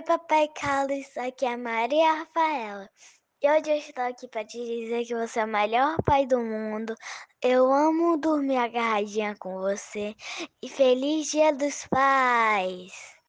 Oi, Papai Carlos, aqui é a Maria Rafaela. E hoje eu estou aqui para te dizer que você é o melhor pai do mundo. Eu amo dormir agarradinha com você. E feliz Dia dos Pais!